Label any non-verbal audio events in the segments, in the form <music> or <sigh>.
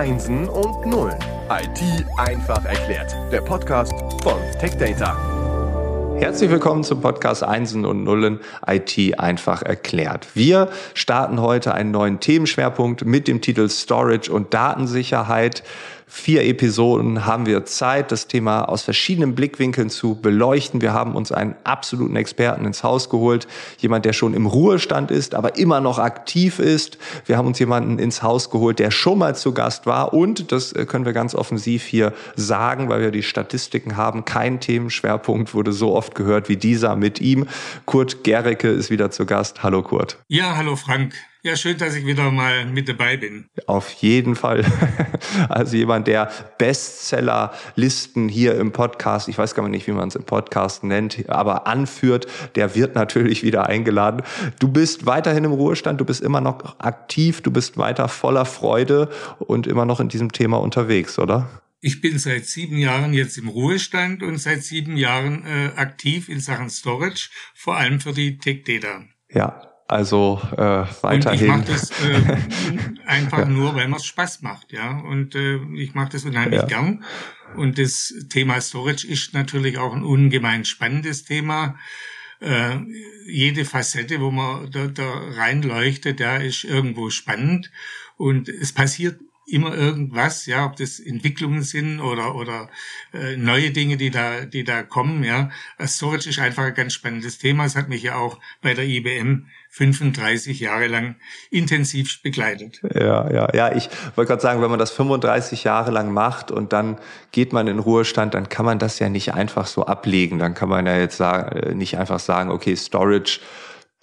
Einsen und Nullen. IT einfach erklärt. Der Podcast von TechData. Herzlich willkommen zum Podcast Einsen und Nullen IT einfach erklärt. Wir starten heute einen neuen Themenschwerpunkt mit dem Titel Storage und Datensicherheit vier Episoden haben wir Zeit, das Thema aus verschiedenen Blickwinkeln zu beleuchten. Wir haben uns einen absoluten Experten ins Haus geholt, jemand, der schon im Ruhestand ist, aber immer noch aktiv ist. Wir haben uns jemanden ins Haus geholt, der schon mal zu Gast war und, das äh, können wir ganz offensiv hier sagen, weil wir die Statistiken haben, kein Themenschwerpunkt wurde so oft gehört wie dieser mit ihm. Kurt Gericke ist wieder zu Gast. Hallo Kurt. Ja, hallo Frank. Ja, schön, dass ich wieder mal mit dabei bin. Auf jeden Fall. <laughs> Also jemand, der Bestsellerlisten hier im Podcast, ich weiß gar nicht, wie man es im Podcast nennt, aber anführt, der wird natürlich wieder eingeladen. Du bist weiterhin im Ruhestand, du bist immer noch aktiv, du bist weiter voller Freude und immer noch in diesem Thema unterwegs, oder? Ich bin seit sieben Jahren jetzt im Ruhestand und seit sieben Jahren äh, aktiv in Sachen Storage, vor allem für die Tech Data. Ja, also äh, weiterhin. Und ich mache das äh, <laughs> einfach ja. nur, weil mir es Spaß macht, ja. Und äh, ich mache das unheimlich ja. gern. Und das Thema Storage ist natürlich auch ein ungemein spannendes Thema. Äh, jede Facette, wo man da, da reinleuchtet, ja, ist irgendwo spannend. Und es passiert immer irgendwas, ja, ob das Entwicklungen sind oder oder äh, neue Dinge, die da die da kommen, ja. Storage ist einfach ein ganz spannendes Thema. Es hat mich ja auch bei der IBM 35 Jahre lang intensiv begleitet. Ja, ja, ja. Ich wollte gerade sagen, wenn man das 35 Jahre lang macht und dann geht man in Ruhestand, dann kann man das ja nicht einfach so ablegen. Dann kann man ja jetzt sagen, äh, nicht einfach sagen, okay, Storage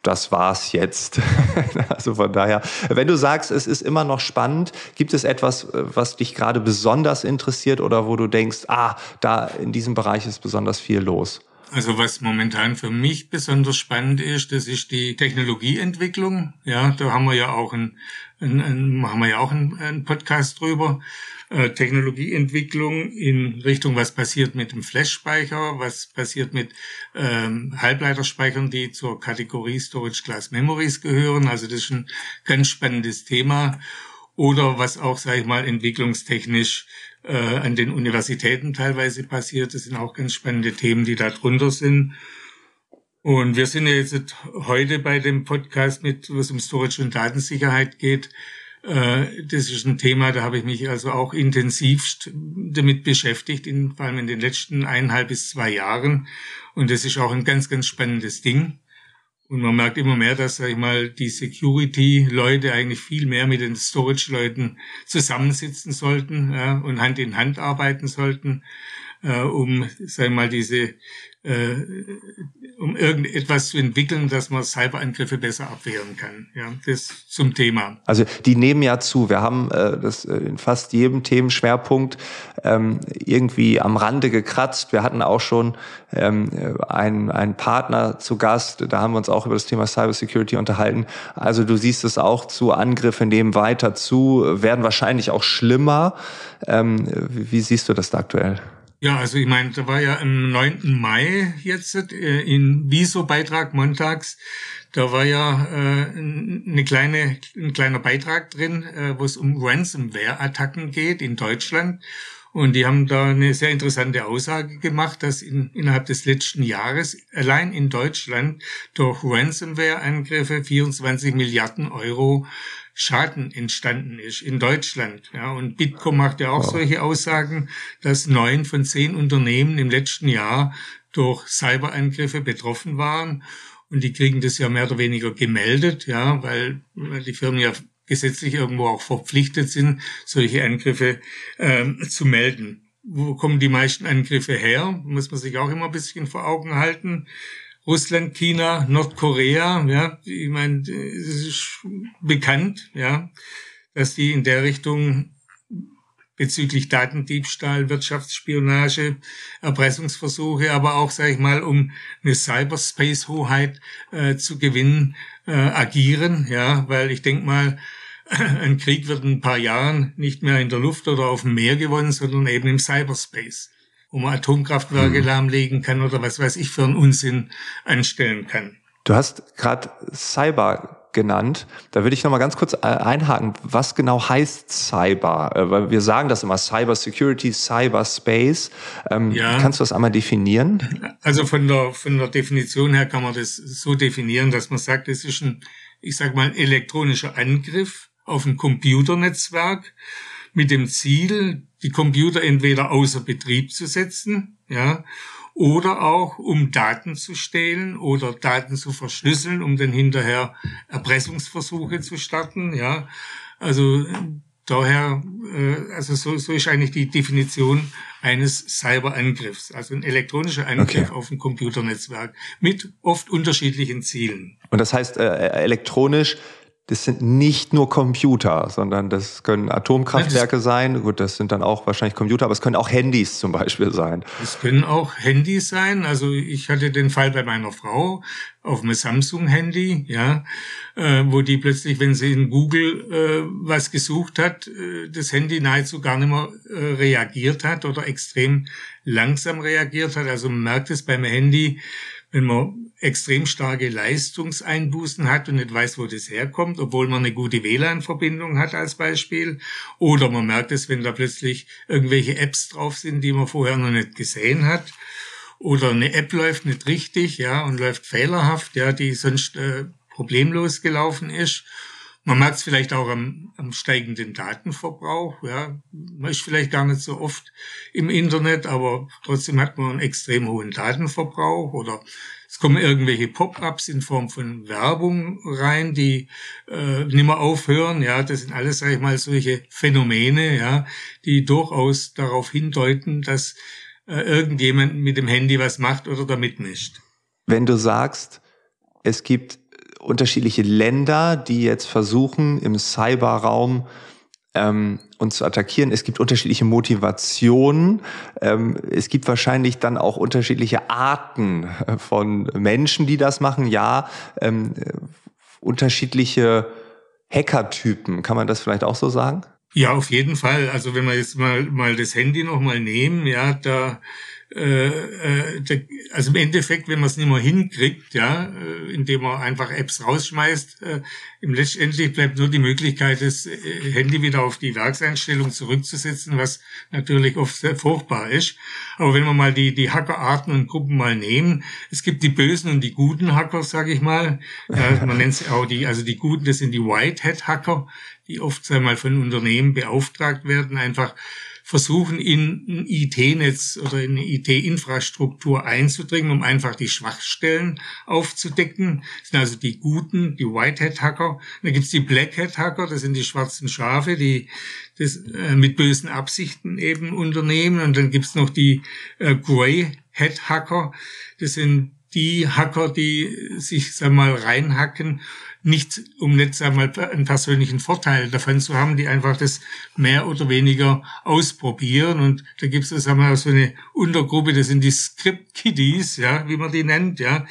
das war's jetzt. <laughs> also von daher, wenn du sagst, es ist immer noch spannend, gibt es etwas, äh, was dich gerade besonders interessiert oder wo du denkst, ah, da in diesem Bereich ist besonders viel los? Also was momentan für mich besonders spannend ist, das ist die Technologieentwicklung. Ja, da haben wir ja auch ein, ein, ein haben wir ja auch einen, einen Podcast drüber. Äh, Technologieentwicklung in Richtung, was passiert mit dem Flash-Speicher, was passiert mit ähm, Halbleiterspeichern, die zur Kategorie Storage Class Memories gehören. Also das ist ein ganz spannendes Thema. Oder was auch, sage ich mal, entwicklungstechnisch äh, an den Universitäten teilweise passiert. Das sind auch ganz spannende Themen, die da drunter sind. Und wir sind jetzt heute bei dem Podcast mit, wo es um Storage und Datensicherheit geht, äh, das ist ein Thema, da habe ich mich also auch intensivst damit beschäftigt, in, vor allem in den letzten eineinhalb bis zwei Jahren. Und das ist auch ein ganz, ganz spannendes Ding. Und man merkt immer mehr, dass, sag ich mal, die Security-Leute eigentlich viel mehr mit den Storage-Leuten zusammensitzen sollten ja, und Hand in Hand arbeiten sollten, äh, um, sag ich mal, diese äh, um irgendetwas zu entwickeln, dass man Cyberangriffe besser abwehren kann. Ja, das zum Thema. Also die nehmen ja zu. Wir haben äh, das äh, in fast jedem Themenschwerpunkt ähm, irgendwie am Rande gekratzt. Wir hatten auch schon ähm, einen, einen Partner zu Gast. Da haben wir uns auch über das Thema Cybersecurity unterhalten. Also du siehst es auch zu. Angriffe nehmen weiter zu, werden wahrscheinlich auch schlimmer. Ähm, wie siehst du das da aktuell? Ja, also ich meine, da war ja am 9. Mai jetzt äh, in Viso-Beitrag montags, da war ja äh, eine kleine, ein kleiner Beitrag drin, äh, wo es um Ransomware-Attacken geht in Deutschland. Und die haben da eine sehr interessante Aussage gemacht, dass in, innerhalb des letzten Jahres allein in Deutschland durch Ransomware-Angriffe 24 Milliarden Euro Schaden entstanden ist in Deutschland. Ja, und Bitkom macht ja auch wow. solche Aussagen, dass neun von zehn Unternehmen im letzten Jahr durch Cyberangriffe betroffen waren. Und die kriegen das ja mehr oder weniger gemeldet, ja, weil, weil die Firmen ja gesetzlich irgendwo auch verpflichtet sind, solche Angriffe ähm, zu melden. Wo kommen die meisten Angriffe her? Muss man sich auch immer ein bisschen vor Augen halten. Russland, China, Nordkorea, ja, ich meine, es ist bekannt, ja, dass die in der Richtung bezüglich Datendiebstahl, Wirtschaftsspionage, Erpressungsversuche, aber auch, sage ich mal, um eine Cyberspace-Hoheit äh, zu gewinnen, äh, agieren, ja, weil ich denke mal, <clears throat> ein Krieg wird in ein paar Jahren nicht mehr in der Luft oder auf dem Meer gewonnen, sondern eben im Cyberspace wo man Atomkraftwerke mhm. lahmlegen kann oder was weiß ich für einen Unsinn anstellen kann. Du hast gerade Cyber genannt. Da würde ich noch mal ganz kurz äh, einhaken. Was genau heißt Cyber? Äh, weil wir sagen das immer Cyber Security, Cyberspace. Ähm, ja. Kannst du das einmal definieren? Also von der, von der Definition her kann man das so definieren, dass man sagt, es ist ein, ich sag mal, elektronischer Angriff auf ein Computernetzwerk mit dem Ziel, die Computer entweder außer Betrieb zu setzen, ja, oder auch um Daten zu stehlen oder Daten zu verschlüsseln, um dann hinterher Erpressungsversuche zu starten, ja. Also daher, äh, also so, so ist eigentlich die Definition eines Cyberangriffs, also ein elektronischer Angriff okay. auf ein Computernetzwerk mit oft unterschiedlichen Zielen. Und das heißt äh, elektronisch das sind nicht nur Computer, sondern das können Atomkraftwerke sein. Gut, das sind dann auch wahrscheinlich Computer, aber es können auch Handys zum Beispiel sein. Es können auch Handys sein. Also ich hatte den Fall bei meiner Frau auf einem Samsung-Handy, ja, äh, wo die plötzlich, wenn sie in Google äh, was gesucht hat, äh, das Handy nahezu gar nicht mehr äh, reagiert hat oder extrem langsam reagiert hat. Also man merkt es beim Handy, wenn man extrem starke Leistungseinbußen hat und nicht weiß, wo das herkommt, obwohl man eine gute WLAN-Verbindung hat als Beispiel. Oder man merkt es, wenn da plötzlich irgendwelche Apps drauf sind, die man vorher noch nicht gesehen hat. Oder eine App läuft nicht richtig, ja, und läuft fehlerhaft, ja, die sonst äh, problemlos gelaufen ist. Man merkt es vielleicht auch am, am steigenden Datenverbrauch. Ja. Man ist vielleicht gar nicht so oft im Internet, aber trotzdem hat man einen extrem hohen Datenverbrauch oder es kommen irgendwelche Pop-ups in Form von Werbung rein, die äh, nimmer aufhören. Ja, das sind alles, sage ich mal, solche Phänomene, ja, die durchaus darauf hindeuten, dass äh, irgendjemand mit dem Handy was macht oder damit mischt. Wenn du sagst, es gibt unterschiedliche Länder, die jetzt versuchen, im Cyberraum ähm, uns zu attackieren. Es gibt unterschiedliche Motivationen. Ähm, es gibt wahrscheinlich dann auch unterschiedliche Arten von Menschen, die das machen. Ja, ähm, unterschiedliche Hackertypen. Kann man das vielleicht auch so sagen? Ja, auf jeden Fall. Also wenn wir jetzt mal, mal das Handy nochmal nehmen, ja, da äh, äh, also im Endeffekt, wenn man es nicht mehr hinkriegt, ja, äh, indem man einfach Apps rausschmeißt, äh, im letztendlich bleibt nur die Möglichkeit, das äh, Handy wieder auf die Werkseinstellung zurückzusetzen, was natürlich oft sehr furchtbar ist. Aber wenn wir mal die, die Hackerarten und Gruppen mal nehmen, es gibt die bösen und die guten Hacker, sage ich mal. Ja, man nennt sie auch die, also die guten, das sind die Whitehead-Hacker, die oft sag mal von Unternehmen beauftragt werden, einfach versuchen, in ein IT-Netz oder in eine IT-Infrastruktur einzudringen, um einfach die Schwachstellen aufzudecken. Das sind also die guten, die Whitehead-Hacker. Dann gibt's die Blackhead-Hacker, das sind die schwarzen Schafe, die das äh, mit bösen Absichten eben unternehmen. Und dann gibt's noch die äh, Grey-Head-Hacker, das sind die Hacker, die sich, sag mal, reinhacken nicht, um nicht sagen mal einen persönlichen Vorteil davon zu haben, die einfach das mehr oder weniger ausprobieren. Und da gibt es sagen wir, so eine Untergruppe, das sind die Script Kiddies, ja, wie man die nennt, ja.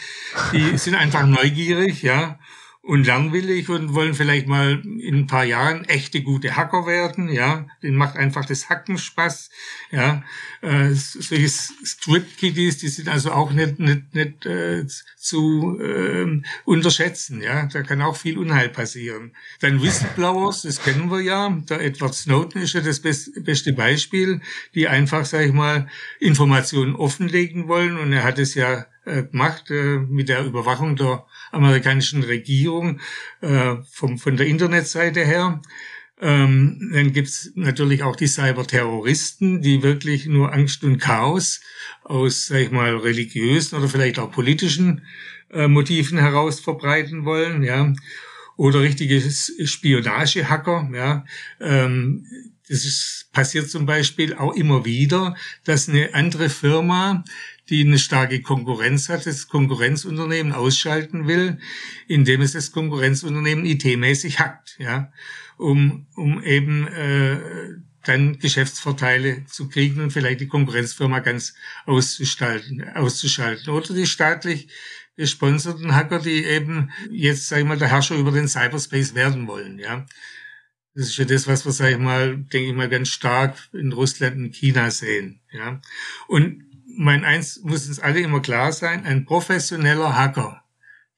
Die sind einfach neugierig, ja und langwillig und wollen vielleicht mal in ein paar Jahren echte gute Hacker werden, ja, den macht einfach das Hacken Spaß, ja, äh, solche Script-Kiddies, die sind also auch nicht, nicht, nicht äh, zu äh, unterschätzen, ja, da kann auch viel Unheil passieren. Dann Whistleblowers, das kennen wir ja, der Edward Snowden ist ja das beste Beispiel, die einfach, sag ich mal, Informationen offenlegen wollen. Und er hat es ja gemacht äh, mit der Überwachung der amerikanischen Regierung äh, vom, von der Internetseite her. Ähm, dann gibt's natürlich auch die Cyberterroristen, die wirklich nur Angst und Chaos aus, sag ich mal, religiösen oder vielleicht auch politischen äh, Motiven heraus verbreiten wollen, ja. Oder richtige Spionagehacker, ja. Ähm, das ist, passiert zum Beispiel auch immer wieder, dass eine andere Firma die eine starke Konkurrenz hat, das Konkurrenzunternehmen ausschalten will, indem es das Konkurrenzunternehmen IT-mäßig hackt, ja, um, um eben äh, dann Geschäftsvorteile zu kriegen und vielleicht die Konkurrenzfirma ganz auszuschalten, auszuschalten. Oder die staatlich gesponserten Hacker, die eben jetzt, sag ich mal, der Herrscher über den Cyberspace werden wollen, ja. Das ist ja das, was wir, sag ich mal, denke ich mal, ganz stark in Russland und China sehen, ja. Und mein eins muss uns alle immer klar sein, ein professioneller Hacker,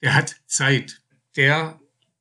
der hat Zeit. Der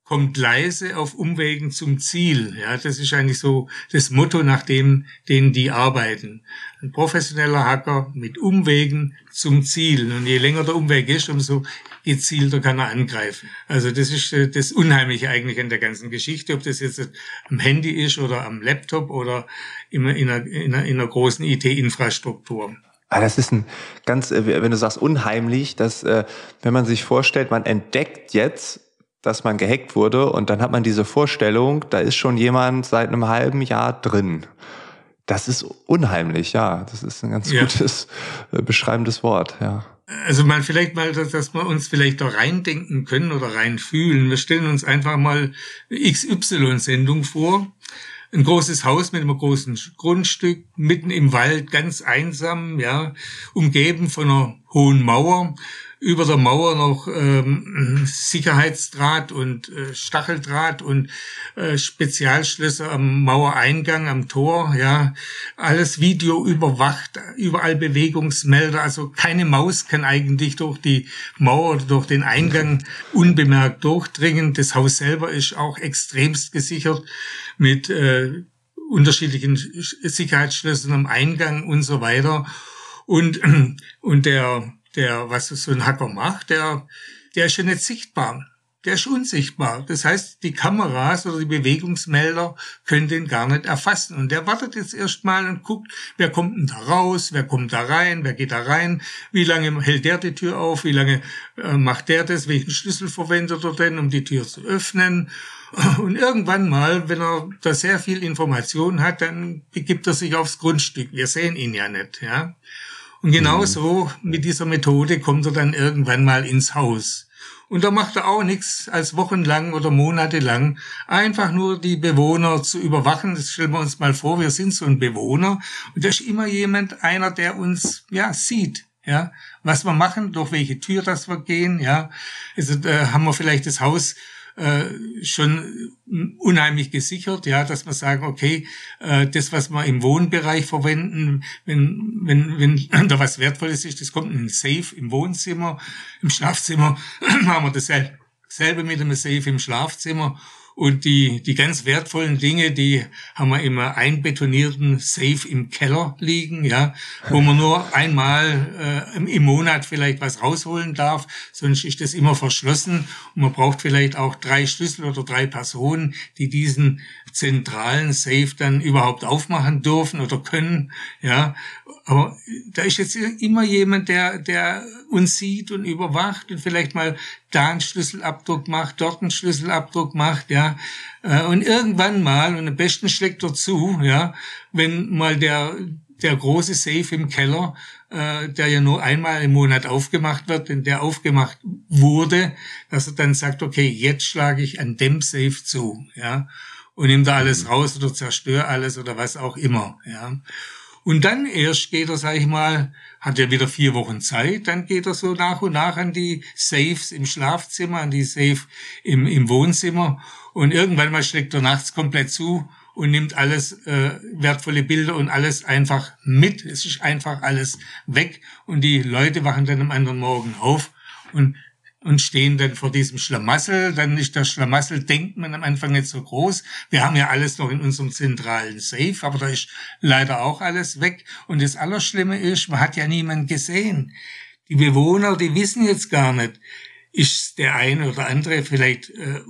kommt leise auf Umwegen zum Ziel. Ja, das ist eigentlich so das Motto, nach dem denen die arbeiten. Ein professioneller Hacker mit Umwegen zum Ziel. Und je länger der Umweg ist, umso gezielter kann er angreifen. Also das ist äh, das Unheimliche eigentlich an der ganzen Geschichte, ob das jetzt am Handy ist oder am Laptop oder in einer, in einer, in einer großen IT-Infrastruktur. Ah, das ist ein ganz, äh, wenn du sagst unheimlich, dass äh, wenn man sich vorstellt, man entdeckt jetzt dass man gehackt wurde und dann hat man diese Vorstellung, da ist schon jemand seit einem halben Jahr drin. Das ist unheimlich, ja. Das ist ein ganz ja. gutes äh, beschreibendes Wort, ja. Also mal vielleicht mal, dass, dass wir uns vielleicht da reindenken können oder reinfühlen. Wir stellen uns einfach mal XY-Sendung vor. Ein großes Haus mit einem großen Grundstück, mitten im Wald, ganz einsam, ja, umgeben von einer hohen Mauer über der Mauer noch ähm, Sicherheitsdraht und äh, Stacheldraht und äh, Spezialschlösser am Mauereingang, am Tor, ja, alles Video überwacht, überall Bewegungsmelder, also keine Maus kann eigentlich durch die Mauer oder durch den Eingang unbemerkt durchdringen. Das Haus selber ist auch extremst gesichert mit äh, unterschiedlichen Sicherheitsschlössern am Eingang und so weiter. Und, und der der, was so ein Hacker macht, der, der ist ja nicht sichtbar. Der ist unsichtbar. Das heißt, die Kameras oder die Bewegungsmelder können den gar nicht erfassen. Und der wartet jetzt erstmal und guckt, wer kommt denn da raus, wer kommt da rein, wer geht da rein, wie lange hält der die Tür auf, wie lange äh, macht der das, welchen Schlüssel verwendet er denn, um die Tür zu öffnen. <laughs> Und irgendwann mal, wenn er da sehr viel Information hat, dann begibt er sich aufs Grundstück. Wir sehen ihn ja nicht, ja. Und genau mhm. so mit dieser Methode kommt er dann irgendwann mal ins Haus. Und da macht er auch nichts als wochenlang oder monatelang, einfach nur die Bewohner zu überwachen. Das stellen wir uns mal vor, wir sind so ein Bewohner und da ist immer jemand, einer, der uns ja sieht, ja, was wir machen, durch welche Tür das wir gehen, ja. Also da haben wir vielleicht das Haus äh, schon unheimlich gesichert, ja, dass wir sagen, okay, äh, das, was wir im Wohnbereich verwenden, wenn, wenn, wenn <laughs> da was Wertvolles ist, das kommt in ein Safe im Wohnzimmer, im Schlafzimmer. <clears throat> Haben wir dasselbe mit einem Safe im Schlafzimmer und die, die ganz wertvollen Dinge, die haben wir immer einbetonierten Safe im Keller liegen, ja, wo man nur einmal äh, im Monat vielleicht was rausholen darf, sonst ist das immer verschlossen und man braucht vielleicht auch drei Schlüssel oder drei Personen, die diesen zentralen Safe dann überhaupt aufmachen dürfen oder können, ja. Aber da ist jetzt immer jemand, der, der uns sieht und überwacht und vielleicht mal da einen Schlüsselabdruck macht, dort einen Schlüsselabdruck macht, ja. Äh, und irgendwann mal, und am besten schlägt er zu, ja, wenn mal der, der große Safe im Keller, äh, der ja nur einmal im Monat aufgemacht wird, denn der aufgemacht wurde, dass er dann sagt, okay, jetzt schlage ich an dem Safe zu, ja und nimm da alles mhm. raus oder zerstör alles oder was auch immer, ja. Und dann erst geht er, sag ich mal, hat er wieder vier Wochen Zeit, dann geht er so nach und nach an die Safes im Schlafzimmer, an die Safe im, im Wohnzimmer und irgendwann mal schlägt er nachts komplett zu und nimmt alles äh, wertvolle Bilder und alles einfach mit. Es ist einfach alles weg und die Leute wachen dann am anderen Morgen auf und und stehen dann vor diesem Schlamassel. Dann ist das Schlamassel, denkt man am Anfang nicht so groß. Wir haben ja alles noch in unserem zentralen Safe, aber da ist leider auch alles weg. Und das Allerschlimme ist, man hat ja niemand gesehen. Die Bewohner, die wissen jetzt gar nicht, ist der eine oder andere vielleicht äh,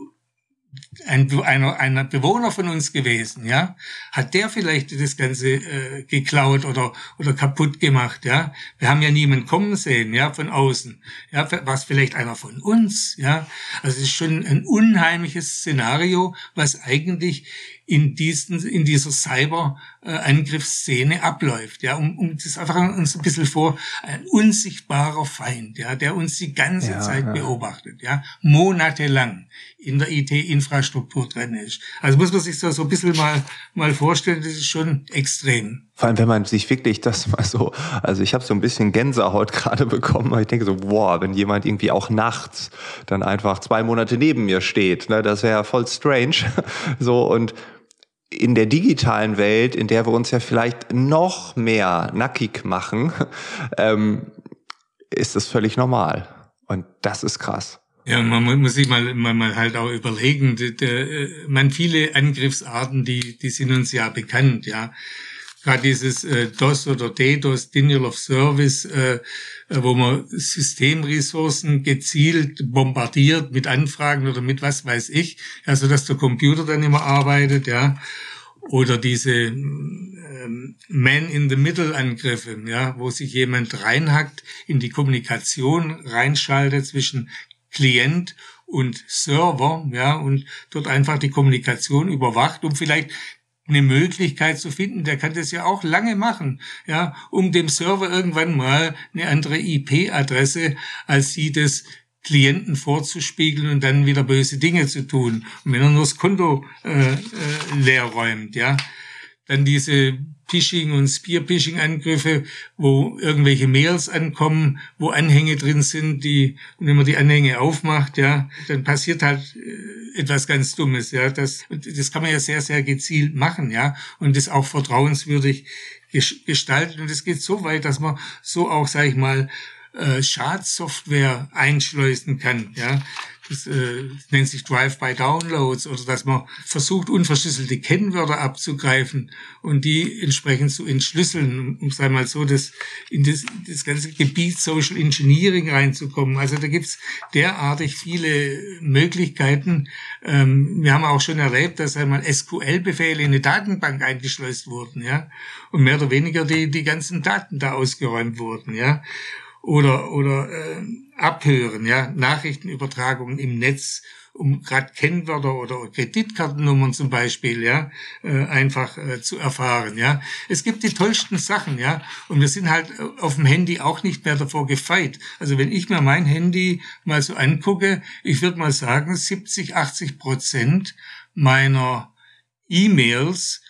ein, einer, einer Bewohner von uns gewesen, ja, hat der vielleicht das Ganze äh, geklaut oder oder kaputt gemacht, ja. Wir haben ja niemanden kommen sehen, ja, von außen, ja, was vielleicht einer von uns, ja. Also es ist schon ein unheimliches Szenario, was eigentlich in diesen in dieser Cyber äh, Angriffsszene abläuft. Ja, um, um das einfach uns ein bisschen vor, ein unsichtbarer Feind, ja, der uns die ganze ja, Zeit ja. beobachtet, ja, monatelang in der IT-Infrastruktur drin ist. Also muss man sich so, so ein bisschen mal, mal vorstellen, das ist schon extrem. Vor allem, wenn man sich wirklich das mal so, also ich habe so ein bisschen Gänsehaut <laughs> gerade bekommen, weil ich denke so, boah, wenn jemand irgendwie auch nachts dann einfach zwei Monate neben mir steht, ne, das wäre ja voll strange. <laughs> So und in der digitalen Welt, in der wir uns ja vielleicht noch mehr nackig machen, <laughs> ähm, ist das völlig normal. Und das ist krass. Ja, man muss sich mal, mal, mal halt auch überlegen, der, der, äh, man viele Angriffsarten, die, die sind uns ja bekannt, ja. Gerade dieses äh, DOS oder DDoS, Denial of Service, äh, äh, wo man Systemressourcen gezielt bombardiert mit Anfragen oder mit was weiß ich, also dass der Computer dann immer arbeitet, ja. Oder diese ähm, Man-in-the-Middle-Angriffe, ja, wo sich jemand reinhackt, in die Kommunikation reinschaltet zwischen Klient und Server, ja, und dort einfach die Kommunikation überwacht, um vielleicht eine Möglichkeit zu finden, der kann das ja auch lange machen, ja, um dem Server irgendwann mal eine andere IP-Adresse als sie des Klienten vorzuspiegeln und dann wieder böse Dinge zu tun. Und wenn er nur das Konto äh, äh, leer räumt, ja, dann diese Phishing- und Spear-Phishing-Angriffe, wo irgendwelche Mails ankommen, wo Anhänge drin sind, die, und wenn man die Anhänge aufmacht, ja, dann passiert halt äh, etwas ganz Dummes, ja. Das, das kann man ja sehr, sehr gezielt machen, ja, und das auch vertrauenswürdig gestalten. Und es geht so weit, dass man so auch, sag ich mal, äh, Schadsoftware einschleusen kann, ja das äh, nennt sich Drive-by-Downloads oder dass man versucht, unverschlüsselte Kennwörter abzugreifen und die entsprechend zu entschlüsseln, um sei mal so das, in das, das ganze Gebiet Social Engineering reinzukommen. Also da gibt's derartig viele Möglichkeiten. Ähm, wir haben auch schon erlebt, dass einmal SQL-Befehle in eine Datenbank eingeschleust wurden, ja, und mehr oder weniger die, die ganzen Daten da ausgeräumt wurden, ja oder oder äh, abhören, ja, Nachrichtenübertragungen im Netz, um gerade Kennwörter oder Kreditkartennummern zum Beispiel, ja, äh, einfach äh, zu erfahren, ja. Es gibt die tollsten Sachen, ja, und wir sind halt auf dem Handy auch nicht mehr davor gefeit. Also wenn ich mir mein Handy mal so angucke, ich würde mal sagen, 70, 80 Prozent meiner E-Mails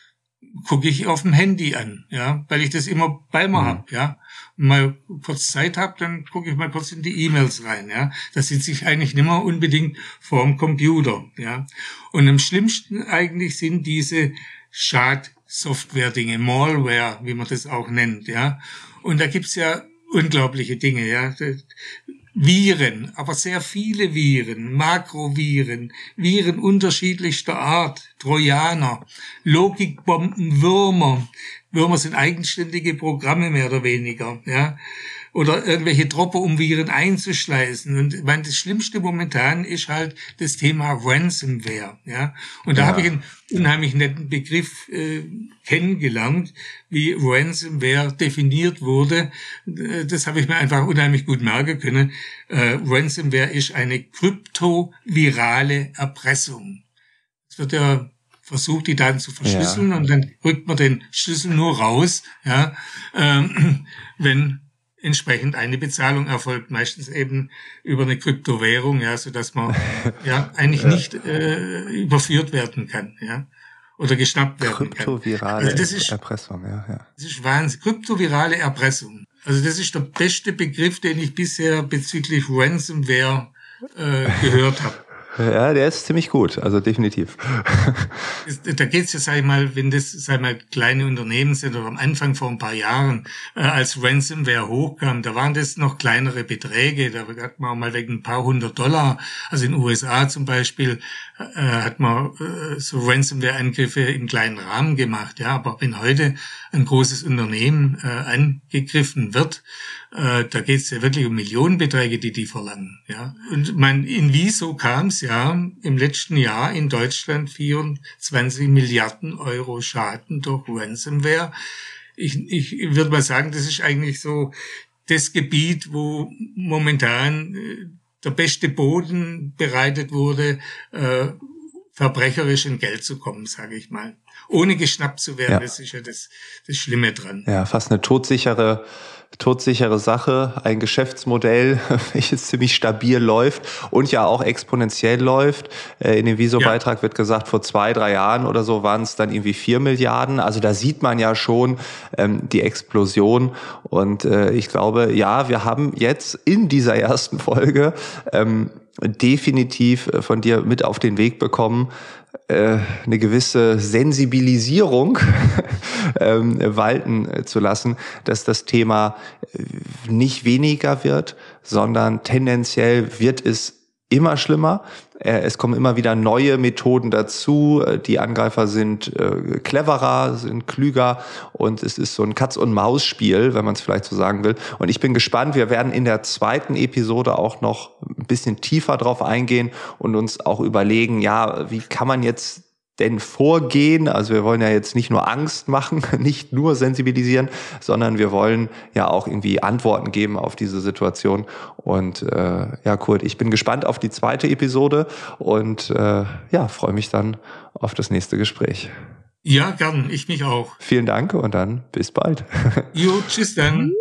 gucke ich auf dem Handy an, ja, weil ich das immer bei mir mhm. habe, ja mal kurz Zeit habe, dann gucke ich mal kurz in die E-Mails rein. Ja, da sitze ich eigentlich nicht mehr unbedingt vorm Computer. Ja, und am schlimmsten eigentlich sind diese Schadsoftware-Dinge, Malware, wie man das auch nennt. Ja, und da gibt's ja unglaubliche Dinge. Ja, Viren, aber sehr viele Viren, Makroviren, Viren unterschiedlichster Art, Trojaner, Logikbomben, Würmer, Würmer sind eigenständige Programme mehr oder weniger, ja. Oder irgendwelche Dropper, um Viren einzuschleißen. Und ich meine, das Schlimmste momentan ist halt das Thema Ransomware, ja. Und da ja. habe ich einen unheimlich netten Begriff äh, kennengelernt, wie Ransomware definiert wurde. Das habe ich mir einfach unheimlich gut merken können. Äh, Ransomware ist eine kryptovirale Erpressung. Es wird ja versucht, die Daten zu verschlüsseln ja. und dann rückt man den Schlüssel nur raus, ja, ähm, <clears throat> wenn entsprechend eine Bezahlung erfolgt, meistens eben über eine Kryptowährung, ja, so dass man <laughs> ja eigentlich ja. nicht äh, überführt werden kann, ja, oder geschnappt werden kann. Kryptovirale also das ist, Erpressung, ja, ja. Das ist Wahnsinn. Kryptovirale Erpressung. Also das ist der beste Begriff, den ich bisher bezüglich Ransomware äh, gehört habe. Ja, der ist ziemlich gut, also definitiv. Da geht's ja, sag ich mal, wenn das, sag ich mal, kleine Unternehmen sind oder am Anfang vor ein paar Jahren, äh, als Ransomware hochkam, da waren das noch kleinere Beträge, da hat man auch mal wegen ein paar hundert Dollar, also in den USA zum Beispiel, äh, hat man äh, so Ransomware-Angriffe im kleinen Rahmen gemacht, ja, aber wenn heute ein großes Unternehmen äh, angegriffen wird, äh, da geht es ja wirklich um Millionenbeträge, die die verlangen. Ja. Und man, in wieso kam es ja im letzten Jahr in Deutschland 24 Milliarden Euro Schaden durch Ransomware. Ich, ich würde mal sagen, das ist eigentlich so das Gebiet, wo momentan äh, der beste Boden bereitet wurde, äh, verbrecherisch in Geld zu kommen, sage ich mal. Ohne geschnappt zu werden, ja. das ist ja das, das Schlimme dran. Ja, fast eine todsichere todsichere Sache, ein Geschäftsmodell, <laughs> welches ziemlich stabil läuft und ja auch exponentiell läuft. Äh, in dem Viso-Beitrag ja. wird gesagt, vor zwei, drei Jahren oder so waren es dann irgendwie vier Milliarden. Also da sieht man ja schon ähm, die Explosion. Und äh, ich glaube, ja, wir haben jetzt in dieser ersten Folge ähm, definitiv äh, von dir mit auf den Weg bekommen, äh, eine gewisse Sensibilisierung <laughs> ähm, walten äh, zu lassen, dass das Thema nicht weniger wird, sondern tendenziell wird es immer schlimmer. Äh, es kommen immer wieder neue Methoden dazu. Äh, die Angreifer sind äh, cleverer, sind klüger und es ist so ein Katz-und-Maus-Spiel, wenn man es vielleicht so sagen will. Und ich bin gespannt. Wir werden in der zweiten Episode auch noch ein bisschen tiefer drauf eingehen und uns auch überlegen, ja, wie kann man jetzt denn vorgehen? Also wir wollen ja jetzt nicht nur Angst machen, <laughs> nicht nur sensibilisieren, sondern wir wollen ja auch irgendwie Antworten geben auf diese Situation. Und äh, ja, Kurt, ich bin gespannt auf die zweite Episode und äh, ja, freue mich dann auf das nächste Gespräch. Ja, gern, ich mich auch. Vielen Dank und dann bis bald. <laughs> Jo, tschüss dann.